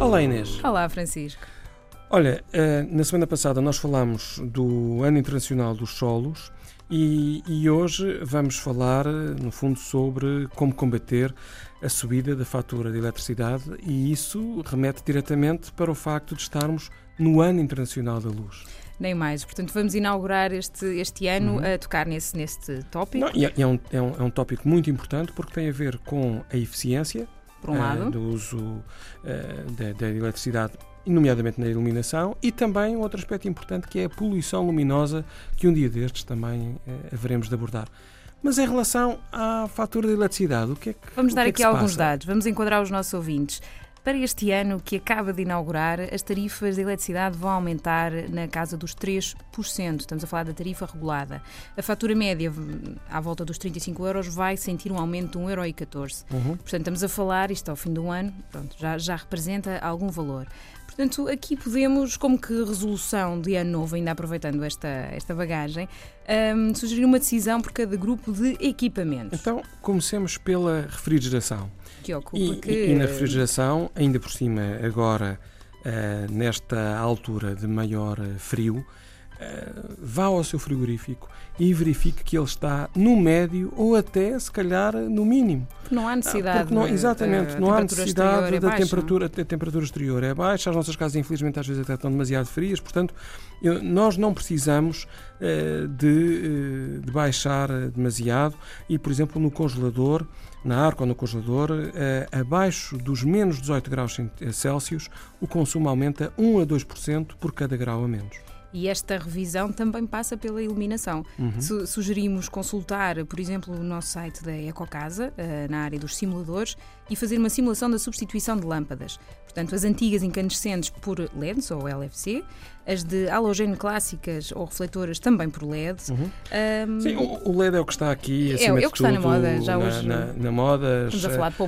Olá Inês. Olá Francisco. Olha, eh, na semana passada nós falámos do Ano Internacional dos Solos e, e, hoje vamos falar, no fundo, sobre como combater a subida da fatura de eletricidade e isso remete diretamente para o facto de estarmos no Ano Internacional da Luz. Nem mais. Portanto, vamos inaugurar este, este ano uhum. a tocar nesse, neste tópico. Não, é, é, um, é, um, é um tópico muito importante porque tem a ver com a eficiência Por um lado. Uh, do uso uh, da, da eletricidade nomeadamente na iluminação, e também um outro aspecto importante que é a poluição luminosa, que um dia destes também eh, haveremos de abordar. Mas em relação à fatura de eletricidade, o que é que Vamos dar é aqui alguns passa? dados, vamos enquadrar os nossos ouvintes. Para este ano que acaba de inaugurar, as tarifas de eletricidade vão aumentar na casa dos 3%. Estamos a falar da tarifa regulada. A fatura média, à volta dos 35 euros, vai sentir um aumento de 1,14€. Uhum. Portanto, estamos a falar, isto ao fim do ano, pronto, já, já representa algum valor. Portanto, aqui podemos, como que resolução de ano novo, ainda aproveitando esta, esta bagagem, um, sugerir uma decisão por cada grupo de equipamentos. Então, comecemos pela refrigeração. Que ocupa e, que... E, e na refrigeração, ainda por cima, agora, uh, nesta altura de maior frio, uh, vá ao seu frigorífico e verifique que ele está no médio ou até, se calhar, no mínimo. Não há necessidade. Não, exatamente, não há necessidade é da temperatura, da temperatura exterior é baixa. As nossas casas, infelizmente, às vezes até estão demasiado frias, portanto, nós não precisamos uh, de, uh, de, baixar demasiado e, por exemplo, no congelador, na arca ou no congelador, abaixo dos menos 18 graus Celsius, o consumo aumenta 1 a 2% por cada grau a menos. E esta revisão também passa pela iluminação. Uhum. Su sugerimos consultar, por exemplo, o nosso site da Ecocasa, uh, na área dos simuladores, e fazer uma simulação da substituição de lâmpadas. Portanto, as antigas incandescentes por LEDs ou LFC, as de halogênio clássicas ou refletoras também por LED. Uhum. Um, Sim, o LED é o que está aqui, é, acima é, é o que está na moda, já na, hoje. Na, na moda, as,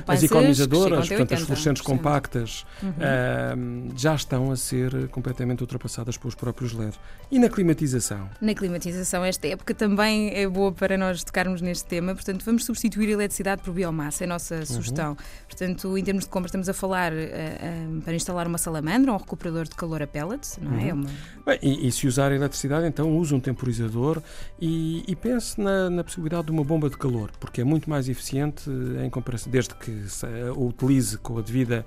as economizadoras, portanto, as fluorescentes compactas, uhum. já estão a ser completamente ultrapassadas pelos próprios LED. E na climatização? Na climatização, esta época também é boa para nós tocarmos neste tema, portanto, vamos substituir a eletricidade por biomassa, é a nossa uhum. sugestão. Portanto, em termos de compras, estamos a falar uh, uh, para instalar uma salamandra ou um recuperador de calor a pellets, não é? Uhum. Bem, e, e, se usar a eletricidade, então use um temporizador e, e pense na, na, possibilidade de uma bomba de calor, porque é muito mais eficiente em comparação, desde que se, uh, o utilize com, a devida,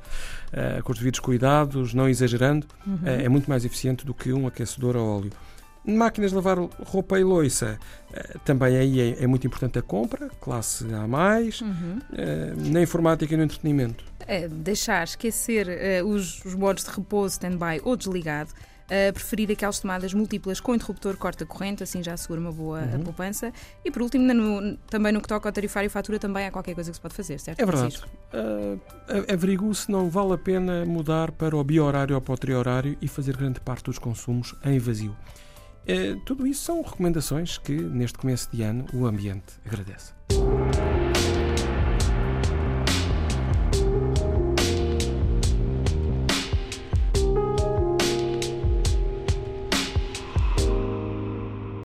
com os devidos cuidados, não exagerando, uhum. é muito mais eficiente do que um aquecedor a óleo. Máquinas de lavar roupa e loiça, eh, também aí é, é muito importante a compra, classe A, uhum. Eh, na informática e no entretenimento. É, deixar esquecer uh, os, os modos de repouso, stand-by ou desligado. Uh, preferir aquelas tomadas múltiplas com interruptor corta-corrente, assim já assegura uma boa uhum. poupança. E por último, no, também no que toca ao tarifário e fatura, também há qualquer coisa que se pode fazer, certo? É verdade. Uh, averigo se não vale a pena mudar para o bio-horário ou para o tri-horário e fazer grande parte dos consumos em vazio. Eh, tudo isso são recomendações que, neste começo de ano, o ambiente agradece.